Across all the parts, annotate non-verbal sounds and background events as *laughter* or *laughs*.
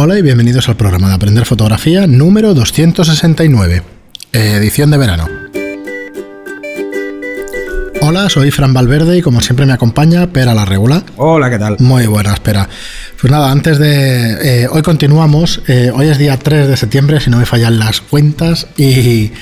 Hola y bienvenidos al programa de Aprender Fotografía número 269, edición de verano. Hola, soy Fran Valverde y como siempre me acompaña Pera la Regula. Hola, ¿qué tal? Muy buena, espera. Pues nada, antes de... Eh, hoy continuamos, eh, hoy es día 3 de septiembre, si no me fallan las cuentas, y,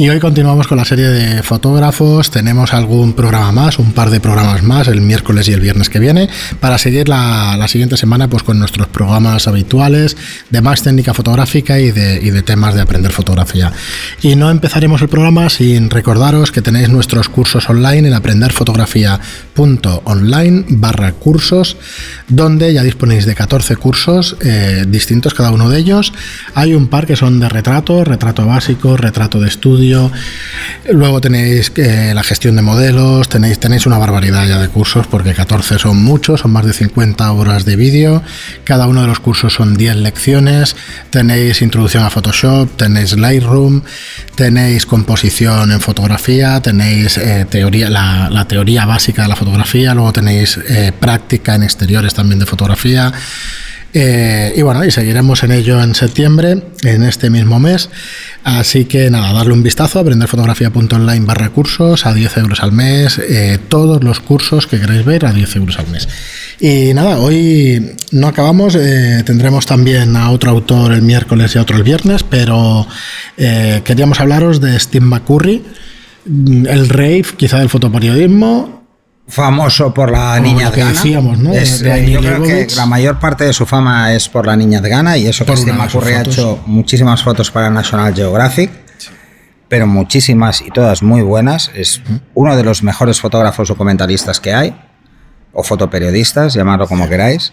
y hoy continuamos con la serie de fotógrafos. Tenemos algún programa más, un par de programas más, el miércoles y el viernes que viene, para seguir la, la siguiente semana pues, con nuestros programas habituales de más técnica fotográfica y de, y de temas de aprender fotografía. Y no empezaremos el programa sin recordaros que tenéis nuestros cursos online en aprenderfotografía.online barra cursos, donde ya disponéis de 14 cursos eh, distintos cada uno de ellos. Hay un par que son de retrato, retrato básico, retrato de estudio Luego tenéis eh, la gestión de modelos, tenéis, tenéis una barbaridad ya de cursos, porque 14 son muchos, son más de 50 horas de vídeo. Cada uno de los cursos son 10 lecciones. Tenéis introducción a Photoshop, tenéis Lightroom, tenéis composición en fotografía, tenéis eh, teoría, la, teoría básica de la fotografía, luego tenéis práctica en exteriores también de fotografía. Eh, y bueno, y seguiremos en ello en septiembre, en este mismo mes. Así que nada, darle un vistazo, aprenderfotografía.online barra cursos a 10 euros al mes, eh, todos los cursos que queréis ver a 10 euros al mes. Y nada, hoy no acabamos, eh, tendremos también a otro autor el miércoles y a otro el viernes, pero queríamos hablaros de Steve McCurry, el rave quizá del fotoperiodismo, famoso por la niña de Gana. yo creo que la mayor parte de su fama es por la niña de Gana y eso que Steve McCurry ha hecho muchísimas fotos para National Geographic, pero muchísimas y todas muy buenas. Es uno de los mejores fotógrafos documentalistas que hay, o fotoperiodistas, llamarlo como queráis.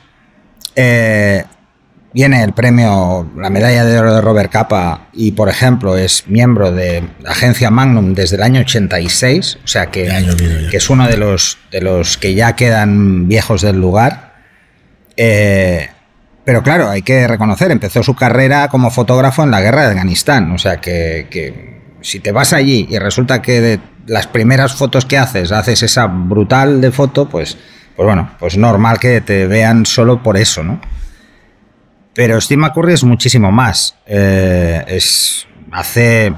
Eh, viene el premio, la medalla de oro de Robert Capa y, por ejemplo, es miembro de la agencia Magnum desde el año 86, o sea que, que es uno de los, de los que ya quedan viejos del lugar. Eh, pero claro, hay que reconocer, empezó su carrera como fotógrafo en la guerra de Afganistán, o sea que, que si te vas allí y resulta que de las primeras fotos que haces haces esa brutal de foto, pues, pues bueno, pues normal que te vean solo por eso, ¿no? Pero Steve McCurry es muchísimo más. Eh, es, hace.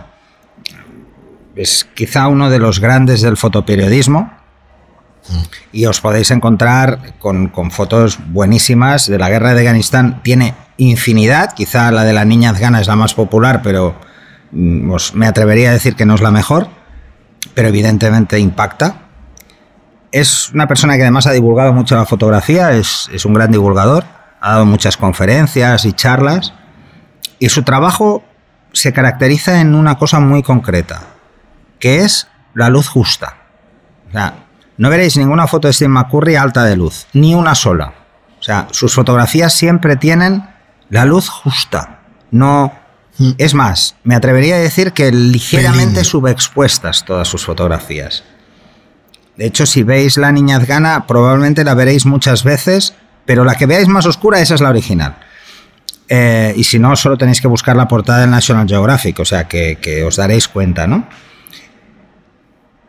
Es quizá uno de los grandes del fotoperiodismo. Y os podéis encontrar con, fotos buenísimas de la guerra de Afganistán. Tiene infinidad. Quizá la de la niña afgana es la más popular, pero mm, me atrevería a decir que no es la mejor. Pero evidentemente impacta. Es una persona que además ha divulgado mucho la fotografía, es, es un gran divulgador ha dado muchas conferencias y charlas, y su trabajo se caracteriza en una cosa muy concreta, que es la luz justa. O sea, no veréis ninguna foto de Steve McCurry alta de luz, ni una sola. O sea, sus fotografías siempre tienen la luz justa. No. Es más, me atrevería a decir que ligeramente subexpuestas todas sus fotografías. De hecho, si veis La Niña Afgana, probablemente la veréis muchas veces pero la que veáis más oscura, esa es la original. Eh, y si no, solo tenéis que buscar la portada del National Geographic, o sea que, os daréis cuenta, ¿no?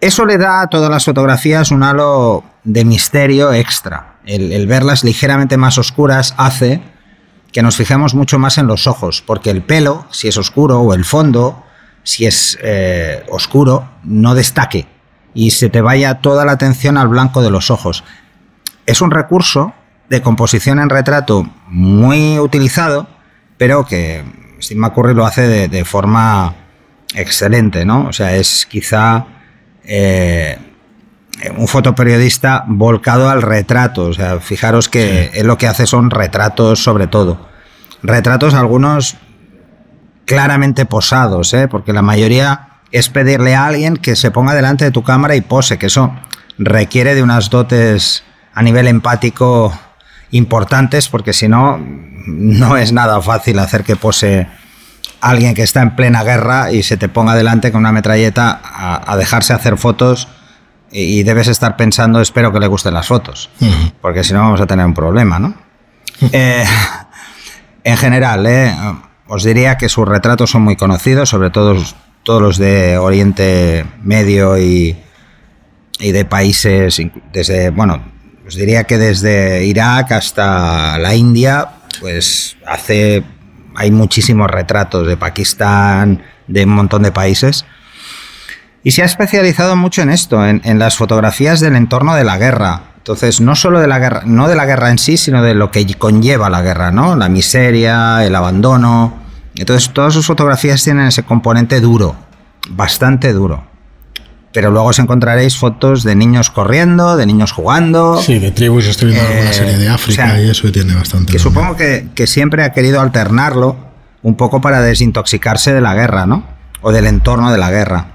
Eso le da a todas las fotografías un halo de misterio extra. El, verlas ligeramente más oscuras hace que nos fijemos mucho más en los ojos, porque el pelo, si es oscuro, o el fondo, si es eh, oscuro, no destaque y se te vaya toda la atención al blanco de los ojos. Es un recurso de composición en retrato muy utilizado, pero que Steve McCurry lo hace de, forma excelente, ¿no? O sea, es quizá eh, un fotoperiodista volcado al retrato. O sea, fijaros que él lo que hace son retratos sobre todo. Retratos algunos claramente posados, ¿eh? porque la mayoría es pedirle a alguien que se ponga delante de tu cámara y pose, que eso requiere de unas dotes a nivel empático importantes, porque si no, no es nada fácil hacer que pose alguien que está en plena guerra y se te ponga delante con una metralleta a, dejarse hacer fotos y, debes estar pensando, espero que le gusten las fotos, porque si no vamos a tener un problema, ¿no? Eh, en general, eh, os diría que sus retratos son muy conocidos, sobre todo todos los de Oriente Medio y, y de países, desde, bueno, os diría que desde Irak hasta la India pues hace hay muchísimos retratos de Pakistán, de un montón de países. Y se ha especializado mucho en esto, en, las fotografías del entorno de la guerra. Entonces, no solo de la guerra, no de la guerra en sí, sino de lo que conlleva la guerra, ¿no? La miseria, el abandono. Entonces, todas sus fotografías tienen ese componente duro, bastante duro. Pero luego os encontraréis fotos de niños corriendo, de niños jugando. Sí, de tribus, estoy viendo alguna serie de África y eso tiene bastante. Que supongo que, que siempre ha querido alternarlo un poco para desintoxicarse de la guerra, ¿no? O del entorno de la guerra.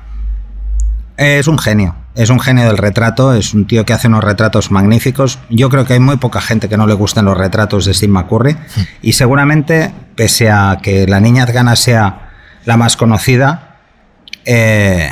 Es un genio, es un genio del retrato, es un tío que hace unos retratos magníficos. Yo creo que hay muy poca gente que no le gusten los retratos de Steve McCurry y seguramente, pese a que la niña Gana sea la más conocida, eh,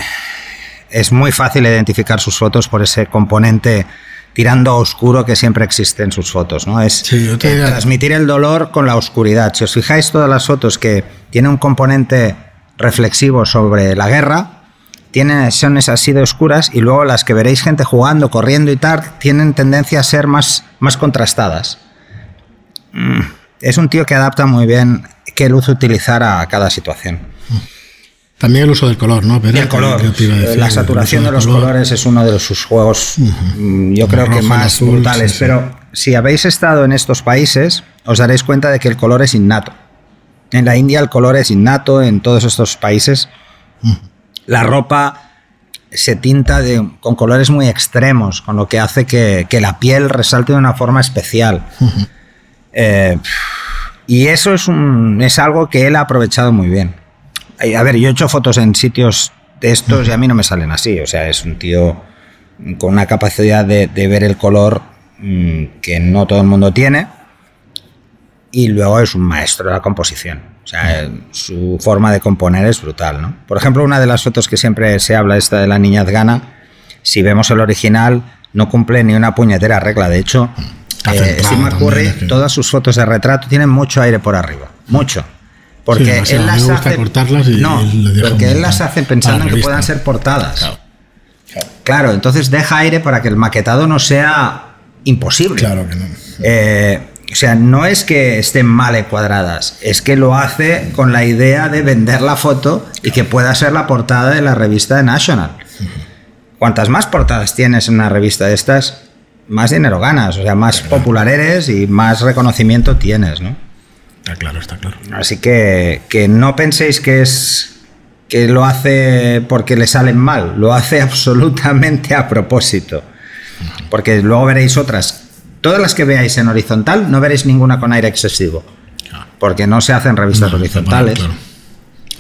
es muy fácil identificar sus fotos por ese componente tirando a oscuro que siempre existe en sus fotos, ¿no? Es transmitir el dolor con la oscuridad. Si os fijáis todas las fotos que tienen un componente reflexivo sobre la guerra, tienen, son esas así de oscuras y luego las que veréis gente jugando, corriendo y tal, tienen tendencia a ser más, más contrastadas. Mm, es un tío que adapta muy bien qué luz utilizar a cada situación. También el uso del color, ¿no? el color. la saturación de los colores es uno de sus juegos, mm, yo creo que más brutales. Pero si habéis estado en estos países, os daréis cuenta de que el color es innato. En la India el color es innato, en todos estos países. La ropa se tinta con colores muy extremos, con lo que hace que, la piel resalte de una forma especial. Eh, y eso es, un, es algo que él ha aprovechado muy bien. A ver, yo he hecho fotos en sitios de estos y a mí no me salen así. O sea, es un tío con una capacidad de, ver el color mm, que no todo el mundo tiene. Y luego es un maestro de la composición. O sea, su forma de componer es brutal, ¿no? Por ejemplo, una de las fotos que siempre se habla, esta de la niña Afgana, si vemos el original, no cumple ni una puñetera regla. De hecho, eh, si todas sus fotos de retrato tienen mucho aire por arriba. Mucho. Porque él las hace. no, porque él las hace pensando en que puedan ser portadas. Claro. entonces deja aire para que el maquetado no sea imposible. Claro que no. Eh, o sea, no es que estén mal cuadradas, es que lo hace con la idea de vender la foto y que pueda ser la portada de la revista de National. Cuantas más portadas tienes en una revista de estas, más dinero ganas, o sea, más popular eres y más reconocimiento tienes, ¿no? Está claro, está claro. Así que, que no penséis que es que lo hace porque le salen mal, lo hace *laughs* absolutamente a propósito. Porque luego veréis otras. Todas las que veáis en horizontal, no veréis ninguna con aire excesivo. Porque no se hacen revistas horizontales.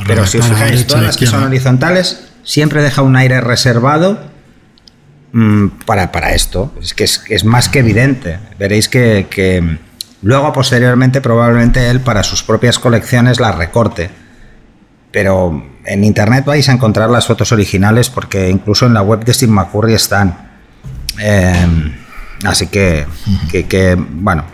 Pero si os fijáis, todas las que son horizontales, siempre deja un aire reservado mm, para, para, esto. Es que es, es, más que evidente. Veréis que, que Luego, posteriormente, probablemente él para sus propias colecciones las recorte. Pero en internet vais a encontrar las fotos originales porque incluso en la web de Steve McCurry están. Eh, así que, que, bueno.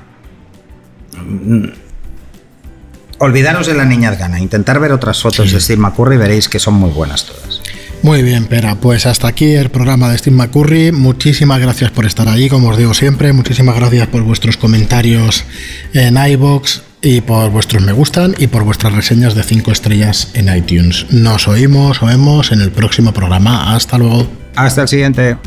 Olvidaros de la niña gana, intentar ver otras fotos de Steve McCurry y veréis que son muy buenas todas. Muy bien, Pera. Pues hasta aquí el programa de Steve McCurry. Muchísimas gracias por estar ahí, como os digo siempre. Muchísimas gracias por vuestros comentarios en iBox y por vuestros me gustan y por vuestras reseñas de 5 estrellas en iTunes. Nos oímos o vemos en el próximo programa. Hasta luego. Hasta el siguiente.